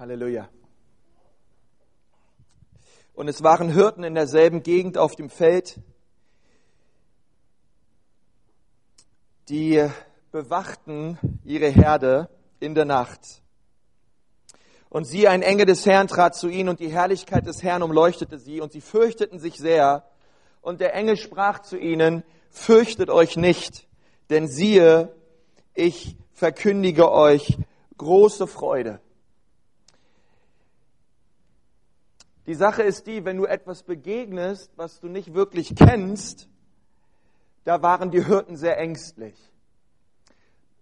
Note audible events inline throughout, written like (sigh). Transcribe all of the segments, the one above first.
Halleluja. Und es waren Hirten in derselben Gegend auf dem Feld, die bewachten ihre Herde in der Nacht. Und sie, ein Engel des Herrn, trat zu ihnen und die Herrlichkeit des Herrn umleuchtete sie und sie fürchteten sich sehr. Und der Engel sprach zu ihnen, fürchtet euch nicht, denn siehe, ich verkündige euch große Freude. Die Sache ist die, wenn du etwas begegnest, was du nicht wirklich kennst, da waren die Hirten sehr ängstlich.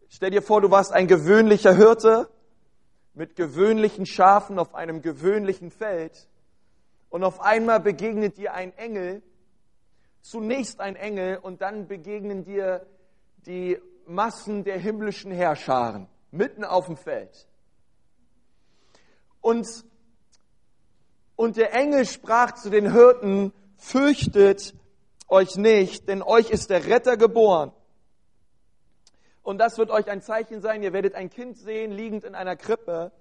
Stell dir vor, du warst ein gewöhnlicher Hirte mit gewöhnlichen Schafen auf einem gewöhnlichen Feld und auf einmal begegnet dir ein Engel, zunächst ein Engel und dann begegnen dir die Massen der himmlischen Herrscharen mitten auf dem Feld. Und, und der Engel sprach zu den Hirten, fürchtet euch nicht, denn euch ist der Retter geboren. Und das wird euch ein Zeichen sein, ihr werdet ein Kind sehen, liegend in einer Krippe.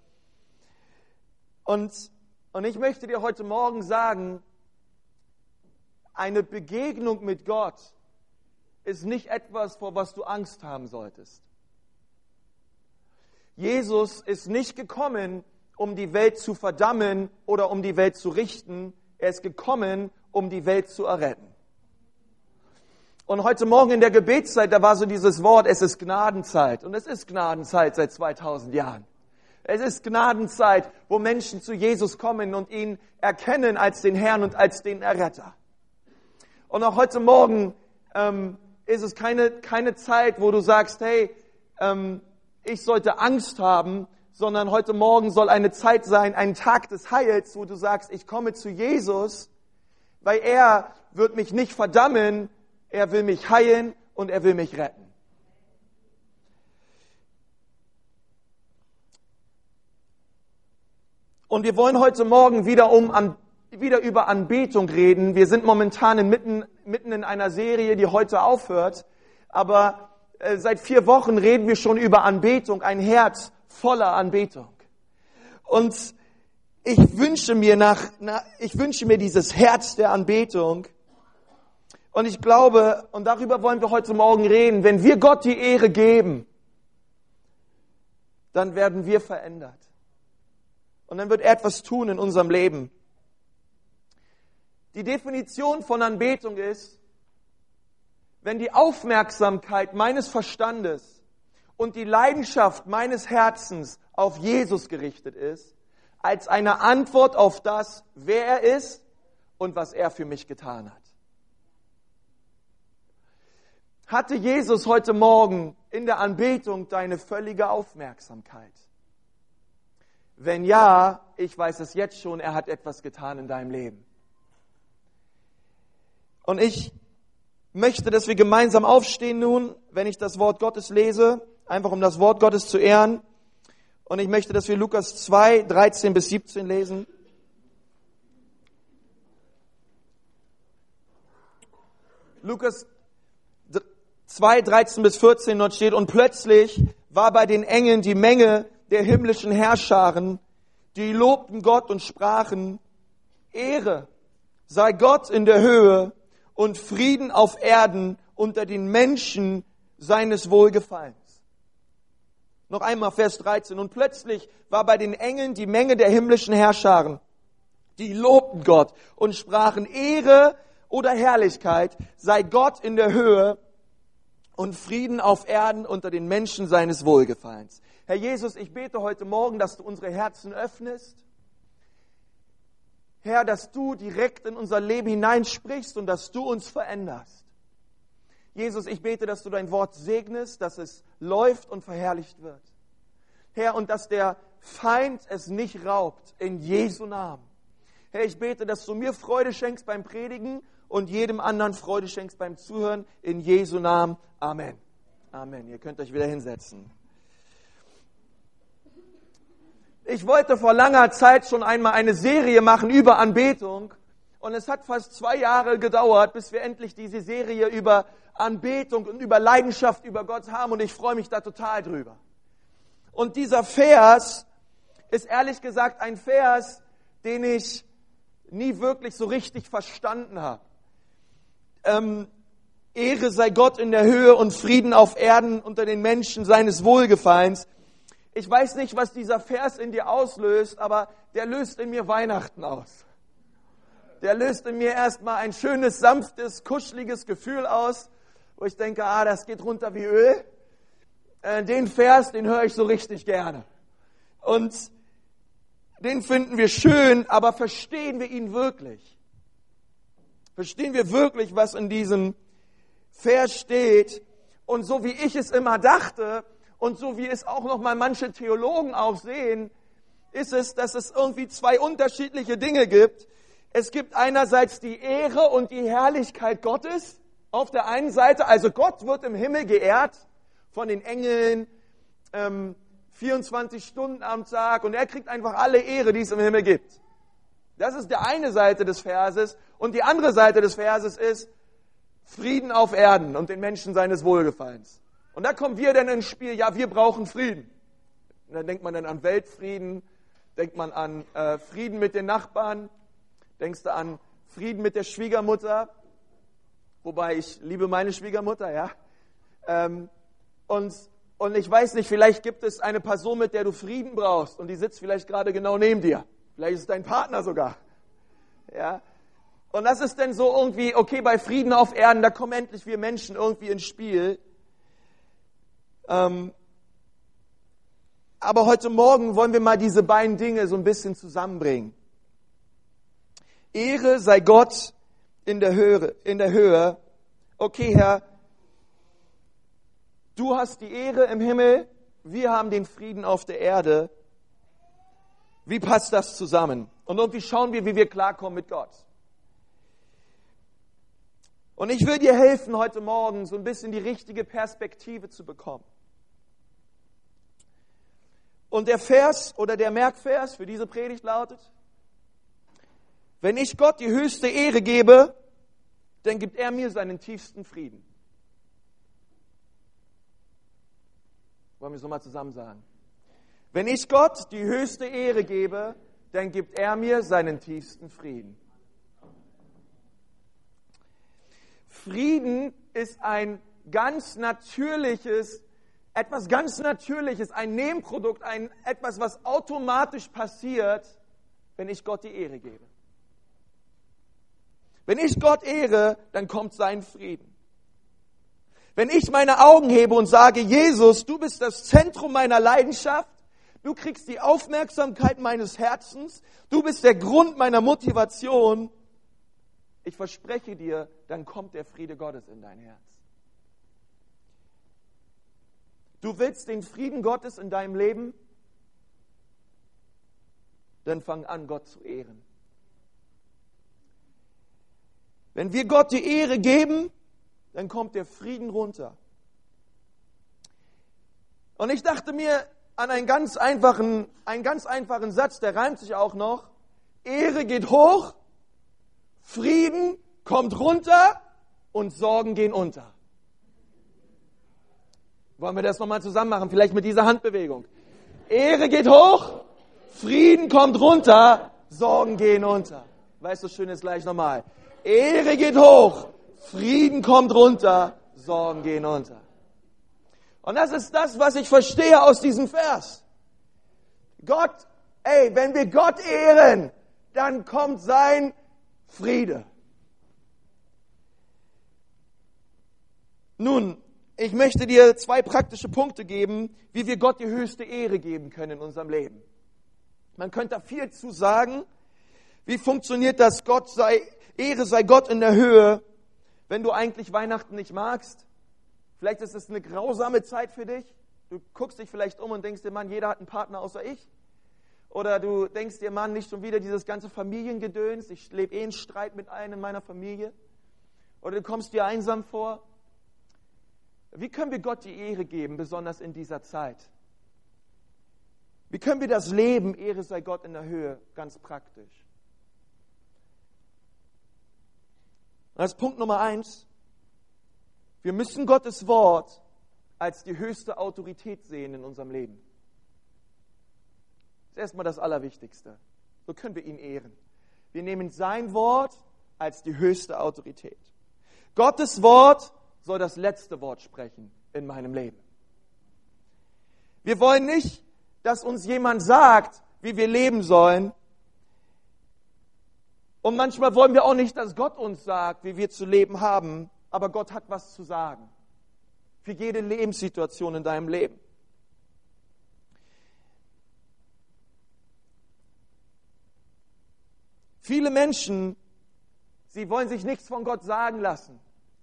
Und, und ich möchte dir heute Morgen sagen, eine Begegnung mit Gott ist nicht etwas, vor was du Angst haben solltest. Jesus ist nicht gekommen, um die Welt zu verdammen oder um die Welt zu richten. Er ist gekommen, um die Welt zu erretten. Und heute Morgen in der Gebetszeit, da war so dieses Wort, es ist Gnadenzeit. Und es ist Gnadenzeit seit 2000 Jahren. Es ist Gnadenzeit, wo Menschen zu Jesus kommen und ihn erkennen als den Herrn und als den Erretter. Und auch heute Morgen ähm, ist es keine, keine Zeit, wo du sagst, hey, ähm, ich sollte Angst haben, sondern heute Morgen soll eine Zeit sein, ein Tag des Heils, wo du sagst, ich komme zu Jesus, weil er wird mich nicht verdammen, er will mich heilen und er will mich retten. Und wir wollen heute Morgen wieder um wieder über Anbetung reden. Wir sind momentan in mitten, mitten in einer Serie, die heute aufhört. Aber äh, seit vier Wochen reden wir schon über Anbetung, ein Herz voller Anbetung. Und ich wünsche mir nach, na, ich wünsche mir dieses Herz der Anbetung. Und ich glaube, und darüber wollen wir heute Morgen reden, wenn wir Gott die Ehre geben, dann werden wir verändert. Und dann wird er etwas tun in unserem Leben. Die Definition von Anbetung ist, wenn die Aufmerksamkeit meines Verstandes und die Leidenschaft meines Herzens auf Jesus gerichtet ist, als eine Antwort auf das, wer er ist und was er für mich getan hat. Hatte Jesus heute Morgen in der Anbetung deine völlige Aufmerksamkeit? Wenn ja, ich weiß es jetzt schon, er hat etwas getan in deinem Leben. Und ich möchte, dass wir gemeinsam aufstehen nun, wenn ich das Wort Gottes lese, einfach um das Wort Gottes zu ehren. Und ich möchte, dass wir Lukas 2, 13 bis 17 lesen. Lukas 2, 13 bis 14 dort steht, und plötzlich war bei den Engeln die Menge der himmlischen Herrscharen, die lobten Gott und sprachen, Ehre sei Gott in der Höhe und Frieden auf Erden unter den Menschen seines Wohlgefallens. Noch einmal Vers 13. Und plötzlich war bei den Engeln die Menge der himmlischen Herrscharen. Die lobten Gott und sprachen Ehre oder Herrlichkeit sei Gott in der Höhe und Frieden auf Erden unter den Menschen seines Wohlgefallens. Herr Jesus, ich bete heute Morgen, dass du unsere Herzen öffnest Herr, dass du direkt in unser Leben hineinsprichst und dass du uns veränderst. Jesus, ich bete, dass du dein Wort segnest, dass es läuft und verherrlicht wird. Herr, und dass der Feind es nicht raubt, in Jesu Namen. Herr, ich bete, dass du mir Freude schenkst beim Predigen und jedem anderen Freude schenkst beim Zuhören, in Jesu Namen. Amen. Amen. Ihr könnt euch wieder hinsetzen. Ich wollte vor langer Zeit schon einmal eine Serie machen über Anbetung. Und es hat fast zwei Jahre gedauert, bis wir endlich diese Serie über Anbetung und über Leidenschaft über Gott haben. Und ich freue mich da total drüber. Und dieser Vers ist ehrlich gesagt ein Vers, den ich nie wirklich so richtig verstanden habe. Ähm, Ehre sei Gott in der Höhe und Frieden auf Erden unter den Menschen seines Wohlgefallens. Ich weiß nicht, was dieser Vers in dir auslöst, aber der löst in mir Weihnachten aus. Der löst in mir erstmal ein schönes, sanftes, kuscheliges Gefühl aus, wo ich denke, ah, das geht runter wie Öl. Äh, den Vers, den höre ich so richtig gerne. Und den finden wir schön, aber verstehen wir ihn wirklich? Verstehen wir wirklich, was in diesem Vers steht? Und so wie ich es immer dachte und so wie es auch noch mal manche Theologen auch sehen, ist es, dass es irgendwie zwei unterschiedliche Dinge gibt. Es gibt einerseits die Ehre und die Herrlichkeit Gottes auf der einen Seite, also Gott wird im Himmel geehrt von den Engeln, ähm, 24 Stunden am Tag und er kriegt einfach alle Ehre, die es im Himmel gibt. Das ist die eine Seite des Verses und die andere Seite des Verses ist Frieden auf Erden und den Menschen seines Wohlgefallens. Und da kommen wir dann ins Spiel, ja, wir brauchen Frieden. Und dann denkt man dann an Weltfrieden, denkt man an äh, Frieden mit den Nachbarn, denkst du an Frieden mit der Schwiegermutter, wobei ich liebe meine Schwiegermutter, ja. Ähm, und und ich weiß nicht, vielleicht gibt es eine Person, mit der du Frieden brauchst und die sitzt vielleicht gerade genau neben dir. Vielleicht ist es dein Partner sogar. Ja. Und das ist dann so irgendwie, okay, bei Frieden auf Erden, da kommen endlich wir Menschen irgendwie ins Spiel. Ähm, aber heute Morgen wollen wir mal diese beiden Dinge so ein bisschen zusammenbringen. Ehre sei Gott in der Höhe, in der Höhe. Okay, Herr, Du hast die Ehre im Himmel, wir haben den Frieden auf der Erde. Wie passt das zusammen? Und irgendwie schauen wir, wie wir klarkommen mit Gott. Und ich will dir helfen, heute Morgen so ein bisschen die richtige Perspektive zu bekommen. Und der Vers oder der Merkvers für diese Predigt lautet, wenn ich Gott die höchste Ehre gebe, dann gibt er mir seinen tiefsten Frieden. Wollen wir es nochmal zusammen sagen? Wenn ich Gott die höchste Ehre gebe, dann gibt er mir seinen tiefsten Frieden. Frieden ist ein ganz natürliches, etwas ganz Natürliches, ein Nebenprodukt, ein, etwas, was automatisch passiert, wenn ich Gott die Ehre gebe. Wenn ich Gott ehre, dann kommt sein Frieden. Wenn ich meine Augen hebe und sage, Jesus, du bist das Zentrum meiner Leidenschaft, du kriegst die Aufmerksamkeit meines Herzens, du bist der Grund meiner Motivation, ich verspreche dir, dann kommt der Friede Gottes in dein Herz. Du willst den Frieden Gottes in deinem Leben? Dann fang an, Gott zu ehren. Wenn wir Gott die Ehre geben, dann kommt der Frieden runter. Und ich dachte mir an einen ganz einfachen, einen ganz einfachen Satz, der reimt sich auch noch. Ehre geht hoch, Frieden kommt runter und Sorgen gehen unter. Wollen wir das nochmal zusammen machen? Vielleicht mit dieser Handbewegung. Ehre geht hoch, Frieden kommt runter, Sorgen gehen unter. Weißt du, schön ist gleich nochmal. Ehre geht hoch, Frieden kommt runter, Sorgen gehen unter. Und das ist das, was ich verstehe aus diesem Vers. Gott, ey, wenn wir Gott ehren, dann kommt sein Friede. Nun, ich möchte dir zwei praktische Punkte geben, wie wir Gott die höchste Ehre geben können in unserem Leben. Man könnte da viel zu sagen. Wie funktioniert das? Gott sei, Ehre sei Gott in der Höhe wenn du eigentlich Weihnachten nicht magst, vielleicht ist es eine grausame Zeit für dich. Du guckst dich vielleicht um und denkst dir, Mann, jeder hat einen Partner außer ich. Oder du denkst dir, Mann, nicht schon wieder dieses ganze Familiengedöns. Ich lebe eh in Streit mit allen in meiner Familie. Oder du kommst dir einsam vor. Wie können wir Gott die Ehre geben, besonders in dieser Zeit? Wie können wir das Leben, Ehre sei Gott in der Höhe, ganz praktisch? als Punkt Nummer eins, wir müssen Gottes Wort als die höchste Autorität sehen in unserem Leben. ist erstmal das Allerwichtigste. So können wir ihn ehren. Wir nehmen sein Wort als die höchste Autorität. Gottes Wort soll das letzte Wort sprechen in meinem Leben. Wir wollen nicht, dass uns jemand sagt, wie wir leben sollen. Und manchmal wollen wir auch nicht, dass Gott uns sagt, wie wir zu leben haben. Aber Gott hat was zu sagen. Für jede Lebenssituation in deinem Leben. Viele Menschen, sie wollen sich nichts von Gott sagen lassen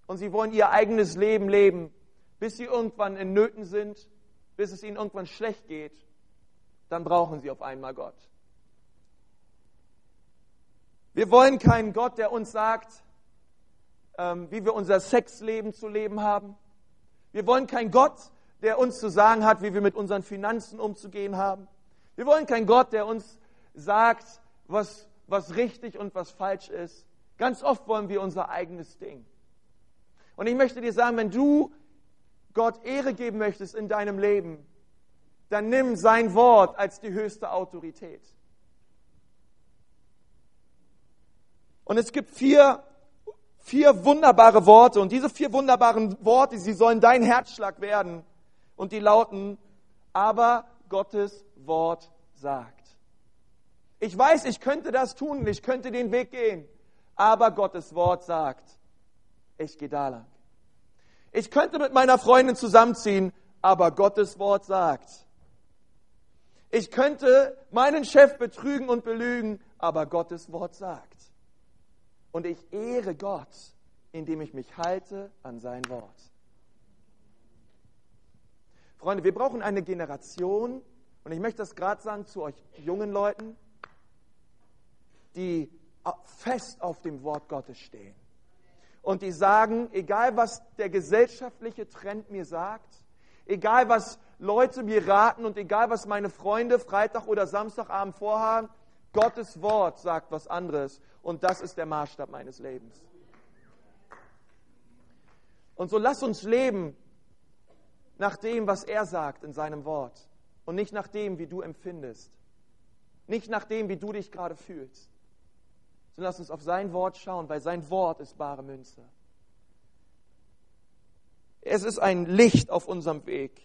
und sie wollen ihr eigenes Leben leben, bis sie irgendwann in Nöten sind, bis es ihnen irgendwann schlecht geht. Dann brauchen sie auf einmal Gott. Wir wollen keinen Gott, der uns sagt, ähm, wie wir unser Sexleben zu leben haben. Wir wollen keinen Gott, der uns zu sagen hat, wie wir mit unseren Finanzen umzugehen haben. Wir wollen keinen Gott, der uns sagt, was was richtig und was falsch ist. Ganz oft wollen wir unser eigenes Ding. Und ich möchte dir sagen, wenn du Gott Ehre geben möchtest in deinem Leben, dann nimm sein Wort als die höchste Autorität. Und es gibt vier, vier wunderbare Worte und diese vier wunderbaren Worte, sie sollen dein Herzschlag werden und die lauten, aber Gottes Wort sagt. Ich weiß, ich könnte das tun, ich könnte den Weg gehen, aber Gottes Wort sagt, ich gehe da lang. Ich könnte mit meiner Freundin zusammenziehen, aber Gottes Wort sagt, ich könnte meinen Chef betrügen und belügen, aber Gottes Wort sagt. Und ich ehre Gott, indem ich mich halte an sein Wort. Freunde, wir brauchen eine Generation, und ich möchte das gerade sagen zu euch jungen Leuten, die fest auf dem Wort Gottes stehen. Und die sagen, egal was der gesellschaftliche Trend mir sagt, egal was Leute mir raten und egal was meine Freunde Freitag oder Samstagabend vorhaben, Gottes Wort sagt was anderes. Und das ist der Maßstab meines Lebens. Und so lass uns leben nach dem, was er sagt in seinem Wort. Und nicht nach dem, wie du empfindest. Nicht nach dem, wie du dich gerade fühlst sondern lass uns auf sein Wort schauen, weil sein Wort ist bare Münze. Es ist ein Licht auf unserem Weg.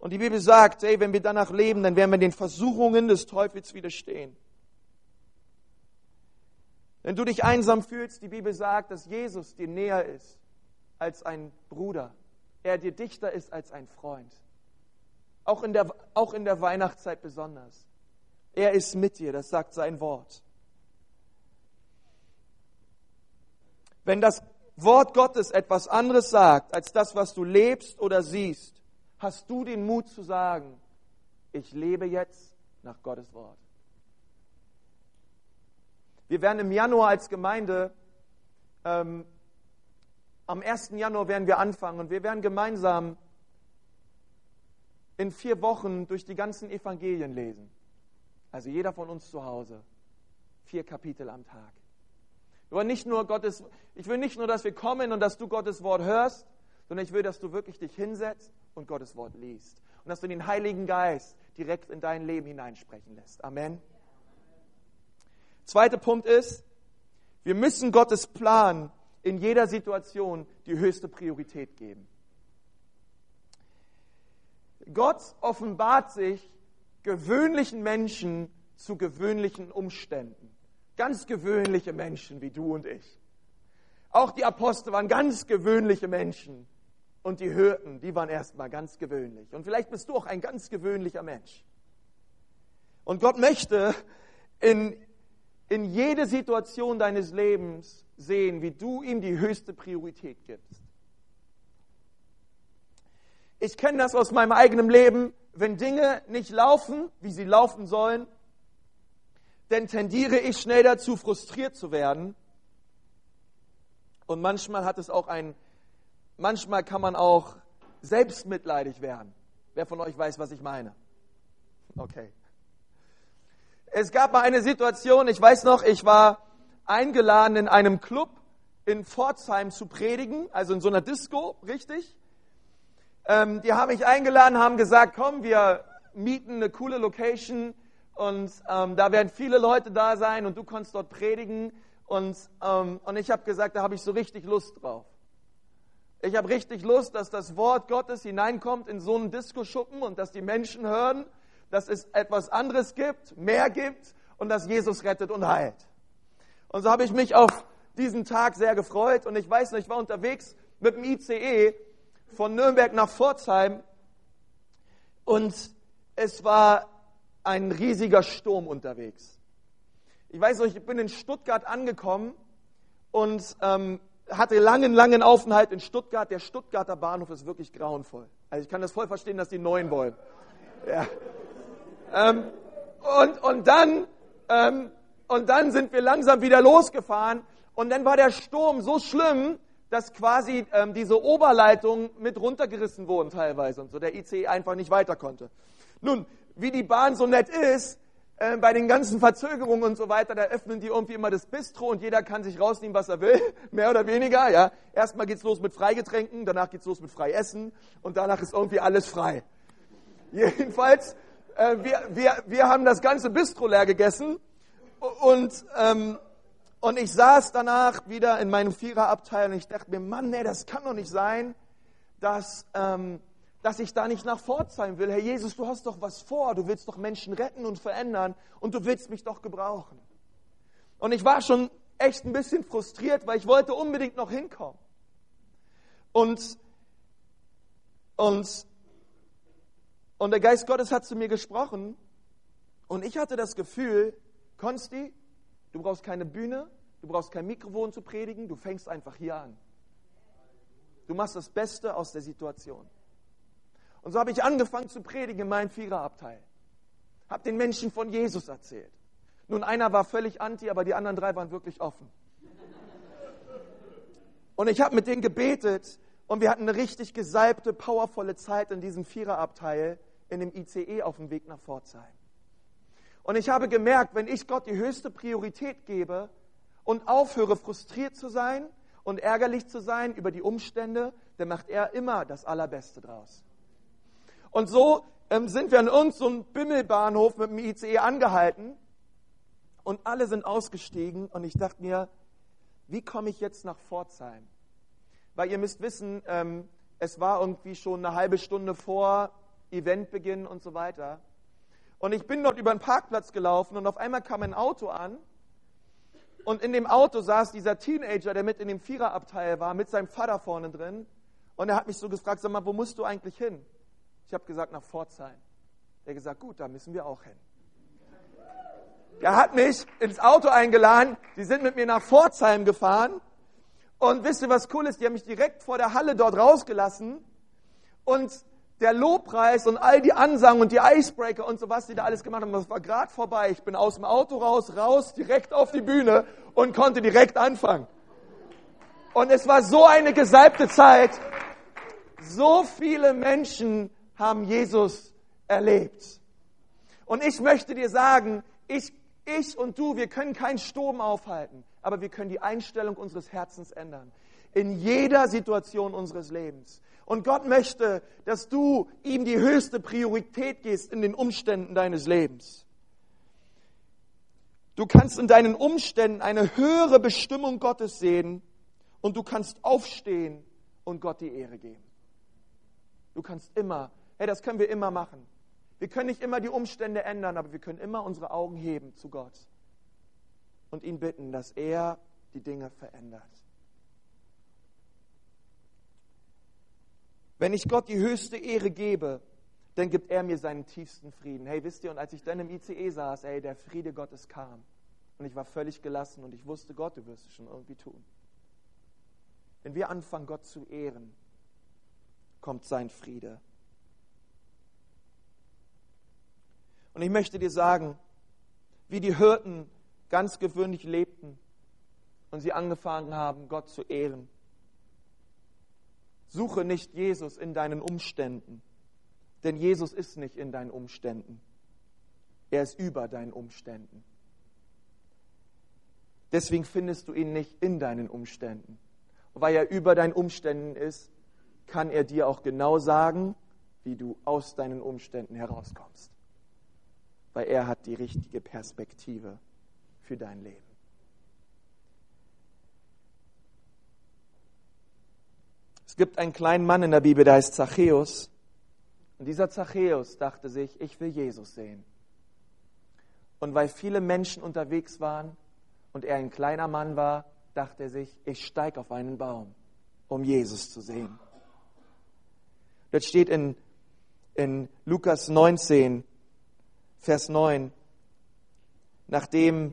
Und die Bibel sagt, hey, wenn wir danach leben, dann werden wir den Versuchungen des Teufels widerstehen. Wenn du dich einsam fühlst, die Bibel sagt, dass Jesus dir näher ist als ein Bruder. Er dir dichter ist als ein Freund. Auch in der, auch in der Weihnachtszeit besonders. Er ist mit dir, das sagt sein Wort. Wenn das Wort Gottes etwas anderes sagt als das, was du lebst oder siehst, hast du den Mut zu sagen, ich lebe jetzt nach Gottes Wort. Wir werden im Januar als Gemeinde, ähm, am 1. Januar werden wir anfangen und wir werden gemeinsam in vier Wochen durch die ganzen Evangelien lesen. Also jeder von uns zu Hause. Vier Kapitel am Tag. Wir wollen nicht nur Gottes, ich will nicht nur, dass wir kommen und dass du Gottes Wort hörst, sondern ich will, dass du wirklich dich hinsetzt und Gottes Wort liest. Und dass du den Heiligen Geist direkt in dein Leben hineinsprechen lässt. Amen. Zweiter Punkt ist, wir müssen Gottes Plan in jeder Situation die höchste Priorität geben. Gott offenbart sich gewöhnlichen Menschen zu gewöhnlichen Umständen. Ganz gewöhnliche Menschen wie du und ich. Auch die Apostel waren ganz gewöhnliche Menschen. Und die Hürden, die waren erstmal ganz gewöhnlich. Und vielleicht bist du auch ein ganz gewöhnlicher Mensch. Und Gott möchte in, in jede Situation deines Lebens sehen, wie du ihm die höchste Priorität gibst. Ich kenne das aus meinem eigenen Leben wenn Dinge nicht laufen, wie sie laufen sollen, dann tendiere ich schnell dazu, frustriert zu werden. Und manchmal hat es auch ein, manchmal kann man auch selbstmitleidig werden. Wer von euch weiß, was ich meine? Okay. Es gab mal eine Situation, ich weiß noch, ich war eingeladen in einem Club in Pforzheim zu predigen, also in so einer Disco, richtig? Ähm, die haben mich eingeladen, haben gesagt, komm, wir mieten eine coole Location und ähm, da werden viele Leute da sein und du kannst dort predigen. Und, ähm, und ich habe gesagt, da habe ich so richtig Lust drauf. Ich habe richtig Lust, dass das Wort Gottes hineinkommt in so einen Diskoschuppen und dass die Menschen hören, dass es etwas anderes gibt, mehr gibt und dass Jesus rettet und heilt. Und so habe ich mich auf diesen Tag sehr gefreut und ich weiß noch, ich war unterwegs mit dem ICE von Nürnberg nach Pforzheim und es war ein riesiger Sturm unterwegs. Ich weiß noch, ich bin in Stuttgart angekommen und ähm, hatte langen, langen Aufenthalt in Stuttgart. Der Stuttgarter Bahnhof ist wirklich grauenvoll. Also ich kann das voll verstehen, dass die neuen wollen. Ja. Ähm, und, und, dann, ähm, und dann sind wir langsam wieder losgefahren. Und dann war der Sturm so schlimm, dass quasi ähm, diese Oberleitungen mit runtergerissen wurden teilweise und so der ICE einfach nicht weiter konnte. Nun, wie die Bahn so nett ist, äh, bei den ganzen Verzögerungen und so weiter, da öffnen die irgendwie immer das Bistro und jeder kann sich rausnehmen, was er will, (laughs) mehr oder weniger. Ja, erstmal geht's los mit Freigetränken, danach geht's los mit Freiessen und danach ist irgendwie alles frei. (laughs) Jedenfalls, äh, wir, wir, wir haben das ganze Bistro leer gegessen und ähm, und ich saß danach wieder in meinem Viererabteil und ich dachte mir, Mann, nee, das kann doch nicht sein, dass ähm, dass ich da nicht nach Pforzheim will. Herr Jesus, du hast doch was vor. Du willst doch Menschen retten und verändern und du willst mich doch gebrauchen. Und ich war schon echt ein bisschen frustriert, weil ich wollte unbedingt noch hinkommen. Und, und, und der Geist Gottes hat zu mir gesprochen und ich hatte das Gefühl, Konsti, du brauchst keine Bühne, du brauchst kein Mikrofon zu predigen, du fängst einfach hier an. Du machst das Beste aus der Situation. Und so habe ich angefangen zu predigen in meinem Viererabteil. Habe den Menschen von Jesus erzählt. Nun, einer war völlig anti, aber die anderen drei waren wirklich offen. Und ich habe mit denen gebetet und wir hatten eine richtig gesalbte, powervolle Zeit in diesem Viererabteil in dem ICE auf dem Weg nach Pforzheim. Und ich habe gemerkt, wenn ich Gott die höchste Priorität gebe und aufhöre, frustriert zu sein und ärgerlich zu sein über die Umstände, dann macht er immer das Allerbeste draus. Und so ähm, sind wir an irgendeinem so Bimmelbahnhof mit dem ICE angehalten und alle sind ausgestiegen und ich dachte mir, wie komme ich jetzt nach Pforzheim? Weil ihr müsst wissen, ähm, es war irgendwie schon eine halbe Stunde vor Eventbeginn und so weiter. Und ich bin dort über den Parkplatz gelaufen und auf einmal kam ein Auto an und in dem Auto saß dieser Teenager, der mit in dem Viererabteil war, mit seinem Vater vorne drin. Und er hat mich so gefragt, sag mal, wo musst du eigentlich hin? Ich habe gesagt, nach Pforzheim. Er gesagt, gut, da müssen wir auch hin. Er hat mich ins Auto eingeladen. Die sind mit mir nach Pforzheim gefahren. Und wisst ihr, was cool ist? Die haben mich direkt vor der Halle dort rausgelassen. Und der Lobpreis und all die Ansagen und die Icebreaker und so was, die da alles gemacht haben, das war gerade vorbei. Ich bin aus dem Auto raus, raus, direkt auf die Bühne und konnte direkt anfangen. Und es war so eine gesalbte Zeit. So viele Menschen haben Jesus erlebt. Und ich möchte dir sagen, ich, ich und du, wir können keinen Sturm aufhalten, aber wir können die Einstellung unseres Herzens ändern. In jeder Situation unseres Lebens. Und Gott möchte, dass du ihm die höchste Priorität gibst in den Umständen deines Lebens. Du kannst in deinen Umständen eine höhere Bestimmung Gottes sehen und du kannst aufstehen und Gott die Ehre geben. Du kannst immer Hey, das können wir immer machen. Wir können nicht immer die Umstände ändern, aber wir können immer unsere Augen heben zu Gott und ihn bitten, dass er die Dinge verändert. Wenn ich Gott die höchste Ehre gebe, dann gibt er mir seinen tiefsten Frieden. Hey, wisst ihr, und als ich dann im ICE saß, ey, der Friede Gottes kam. Und ich war völlig gelassen und ich wusste, Gott, du wirst es schon irgendwie tun. Wenn wir anfangen, Gott zu ehren, kommt sein Friede. Und ich möchte dir sagen, wie die Hirten ganz gewöhnlich lebten und sie angefangen haben, Gott zu ehren. Suche nicht Jesus in deinen Umständen, denn Jesus ist nicht in deinen Umständen. Er ist über deinen Umständen. Deswegen findest du ihn nicht in deinen Umständen. Und weil er über deinen Umständen ist, kann er dir auch genau sagen, wie du aus deinen Umständen herauskommst. Weil er hat die richtige Perspektive für dein Leben. Es gibt einen kleinen Mann in der Bibel, der heißt Zachäus. Und dieser Zachäus dachte sich, ich will Jesus sehen. Und weil viele Menschen unterwegs waren und er ein kleiner Mann war, dachte er sich, ich steige auf einen Baum, um Jesus zu sehen. Das steht in, in Lukas 19, Vers 9, nachdem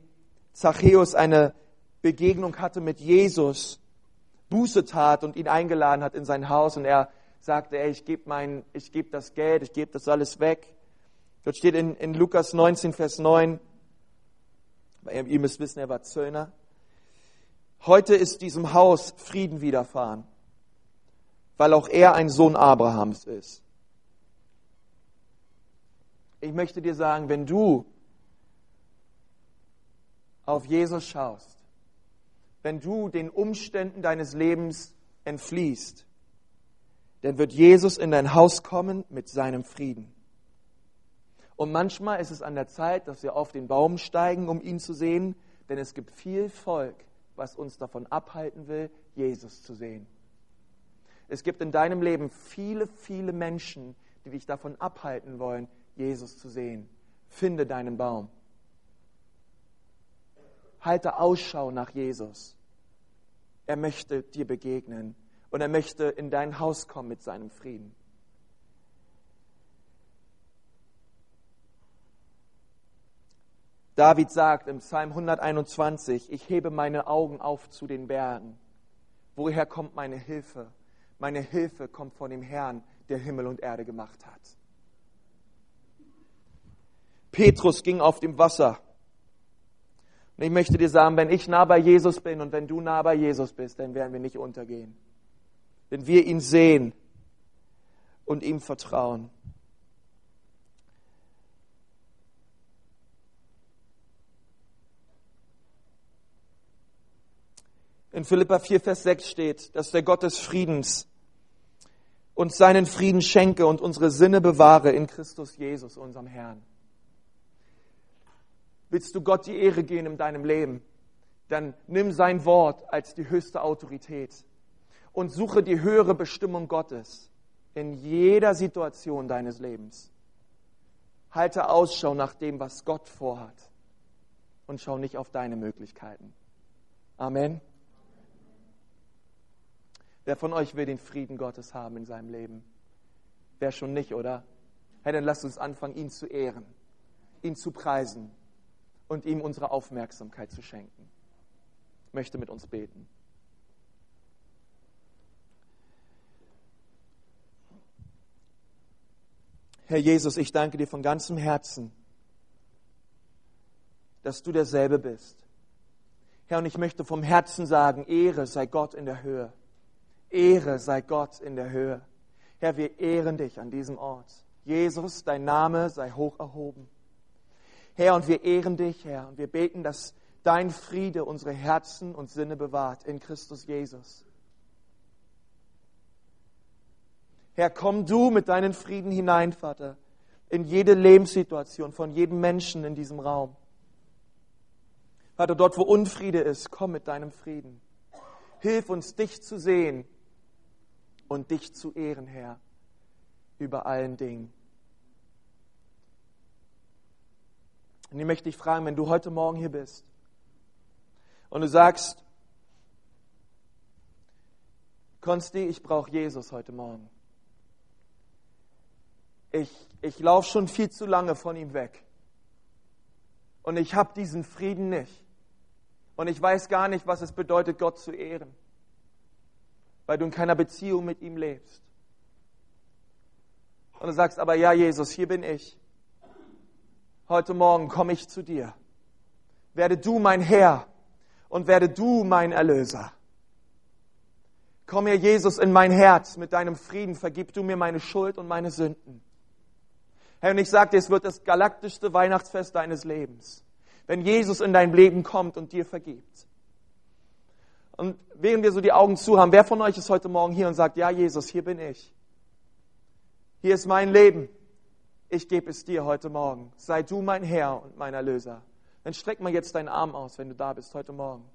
Zachäus eine Begegnung hatte mit Jesus, Buße tat und ihn eingeladen hat in sein Haus und er sagte, ey, ich gebe mein, das Geld, ich gebe das alles weg. Dort steht in, in Lukas 19, Vers 9, ihr müsst wissen, er war Zöllner. Heute ist diesem Haus Frieden widerfahren, weil auch er ein Sohn Abrahams ist. Ich möchte dir sagen, wenn du auf Jesus schaust, wenn du den Umständen deines Lebens entfliehst, dann wird Jesus in dein Haus kommen mit seinem Frieden. Und manchmal ist es an der Zeit, dass wir auf den Baum steigen, um ihn zu sehen, denn es gibt viel Volk, was uns davon abhalten will, Jesus zu sehen. Es gibt in deinem Leben viele, viele Menschen, die dich davon abhalten wollen, Jesus zu sehen. Finde deinen Baum. Halte Ausschau nach Jesus. Er möchte dir begegnen und er möchte in dein Haus kommen mit seinem Frieden. David sagt im Psalm 121, ich hebe meine Augen auf zu den Bergen. Woher kommt meine Hilfe? Meine Hilfe kommt von dem Herrn, der Himmel und Erde gemacht hat. Petrus ging auf dem Wasser. Und ich möchte dir sagen, wenn ich nah bei Jesus bin und wenn du nah bei Jesus bist, dann werden wir nicht untergehen. Wenn wir ihn sehen und ihm vertrauen. In Philippa 4, Vers 6 steht, dass der Gott des Friedens uns seinen Frieden schenke und unsere Sinne bewahre in Christus Jesus, unserem Herrn. Willst du Gott die Ehre gehen in deinem Leben? Dann nimm sein Wort als die höchste Autorität und suche die höhere Bestimmung Gottes in jeder Situation deines Lebens. Halte Ausschau nach dem, was Gott vorhat und schau nicht auf deine Möglichkeiten. Amen. Wer von euch will den Frieden Gottes haben in seinem Leben? Wer schon nicht, oder? Hey, dann lasst uns anfangen, ihn zu ehren, ihn zu preisen und ihm unsere Aufmerksamkeit zu schenken. Ich möchte mit uns beten. Herr Jesus, ich danke dir von ganzem Herzen, dass du derselbe bist. Herr, und ich möchte vom Herzen sagen, Ehre sei Gott in der Höhe. Ehre sei Gott in der Höhe. Herr, wir ehren dich an diesem Ort. Jesus, dein Name sei hoch erhoben. Herr, und wir ehren dich, Herr, und wir beten, dass dein Friede unsere Herzen und Sinne bewahrt in Christus Jesus. Herr, komm du mit deinen Frieden hinein, Vater, in jede Lebenssituation von jedem Menschen in diesem Raum. Vater, dort wo Unfriede ist, komm mit deinem Frieden. Hilf uns, dich zu sehen und dich zu ehren, Herr, über allen Dingen. Und ich möchte dich fragen, wenn du heute Morgen hier bist und du sagst, Konsti, ich brauche Jesus heute Morgen. Ich, ich laufe schon viel zu lange von ihm weg. Und ich habe diesen Frieden nicht. Und ich weiß gar nicht, was es bedeutet, Gott zu ehren weil du in keiner Beziehung mit ihm lebst. Und du sagst aber, ja Jesus, hier bin ich. Heute Morgen komme ich zu dir. Werde du mein Herr und werde du mein Erlöser. Komm mir, Jesus, in mein Herz mit deinem Frieden. Vergib du mir meine Schuld und meine Sünden. Herr, und ich sage dir, es wird das galaktischste Weihnachtsfest deines Lebens, wenn Jesus in dein Leben kommt und dir vergibt. Und während wir so die Augen zu haben, wer von euch ist heute Morgen hier und sagt, ja Jesus, hier bin ich. Hier ist mein Leben. Ich gebe es dir heute Morgen. Sei du mein Herr und mein Erlöser. Dann streck mal jetzt deinen Arm aus, wenn du da bist heute Morgen.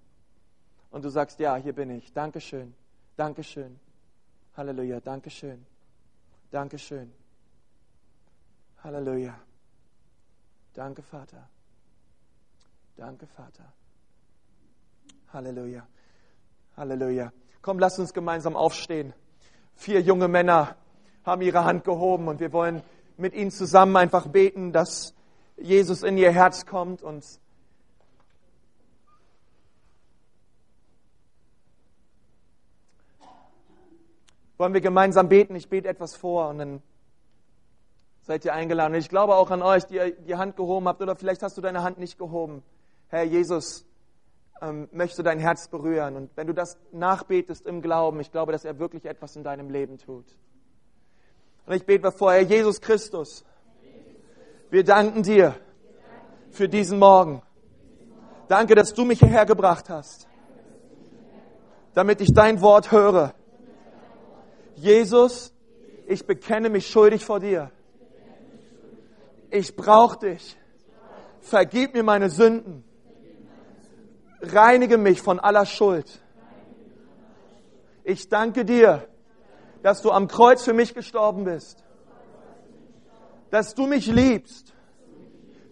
Und du sagst, ja, hier bin ich. Dankeschön. Dankeschön. Halleluja. Dankeschön. Dankeschön. Halleluja. Danke, Vater. Danke, Vater. Halleluja. Halleluja. Komm, lass uns gemeinsam aufstehen. Vier junge Männer haben ihre Hand gehoben und wir wollen mit ihnen zusammen einfach beten, dass Jesus in ihr Herz kommt und wollen wir gemeinsam beten. Ich bete etwas vor und dann seid ihr eingeladen. Und ich glaube auch an euch, die ihr die Hand gehoben habt oder vielleicht hast du deine Hand nicht gehoben. Herr Jesus ähm, möchte dein Herz berühren. Und wenn du das nachbetest im Glauben, ich glaube, dass er wirklich etwas in deinem Leben tut. Und ich bete vor, Herr Jesus Christus, wir danken dir für diesen Morgen. Danke, dass du mich hierher gebracht hast, damit ich dein Wort höre. Jesus, ich bekenne mich schuldig vor dir. Ich brauche dich. Vergib mir meine Sünden. Reinige mich von aller Schuld. Ich danke dir, dass du am Kreuz für mich gestorben bist. Dass du mich liebst.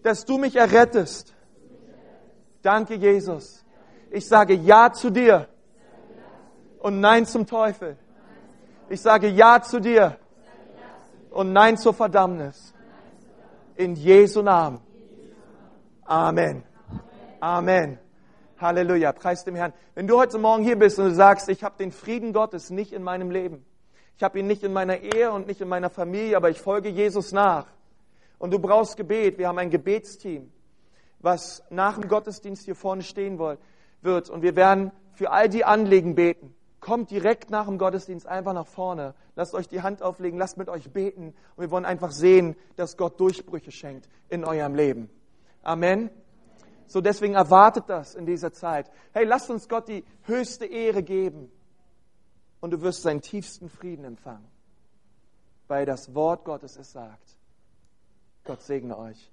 Dass du mich errettest. Danke, Jesus. Ich sage Ja zu dir und Nein zum Teufel. Ich sage Ja zu dir und Nein zur Verdammnis. In Jesu Namen. Amen. Amen. Halleluja. Preis dem Herrn. Wenn du heute Morgen hier bist und du sagst, ich habe den Frieden Gottes nicht in meinem Leben. Ich habe ihn nicht in meiner Ehe und nicht in meiner Familie, aber ich folge Jesus nach. Und du brauchst Gebet. Wir haben ein Gebetsteam, was nach dem Gottesdienst hier vorne stehen wird. Und wir werden für all die Anliegen beten. Kommt direkt nach dem Gottesdienst einfach nach vorne. Lasst euch die Hand auflegen, lasst mit euch beten. Und wir wollen einfach sehen, dass Gott Durchbrüche schenkt in eurem Leben. Amen. So deswegen erwartet das in dieser Zeit. Hey, lasst uns Gott die höchste Ehre geben und du wirst seinen tiefsten Frieden empfangen, weil das Wort Gottes es sagt. Gott segne euch.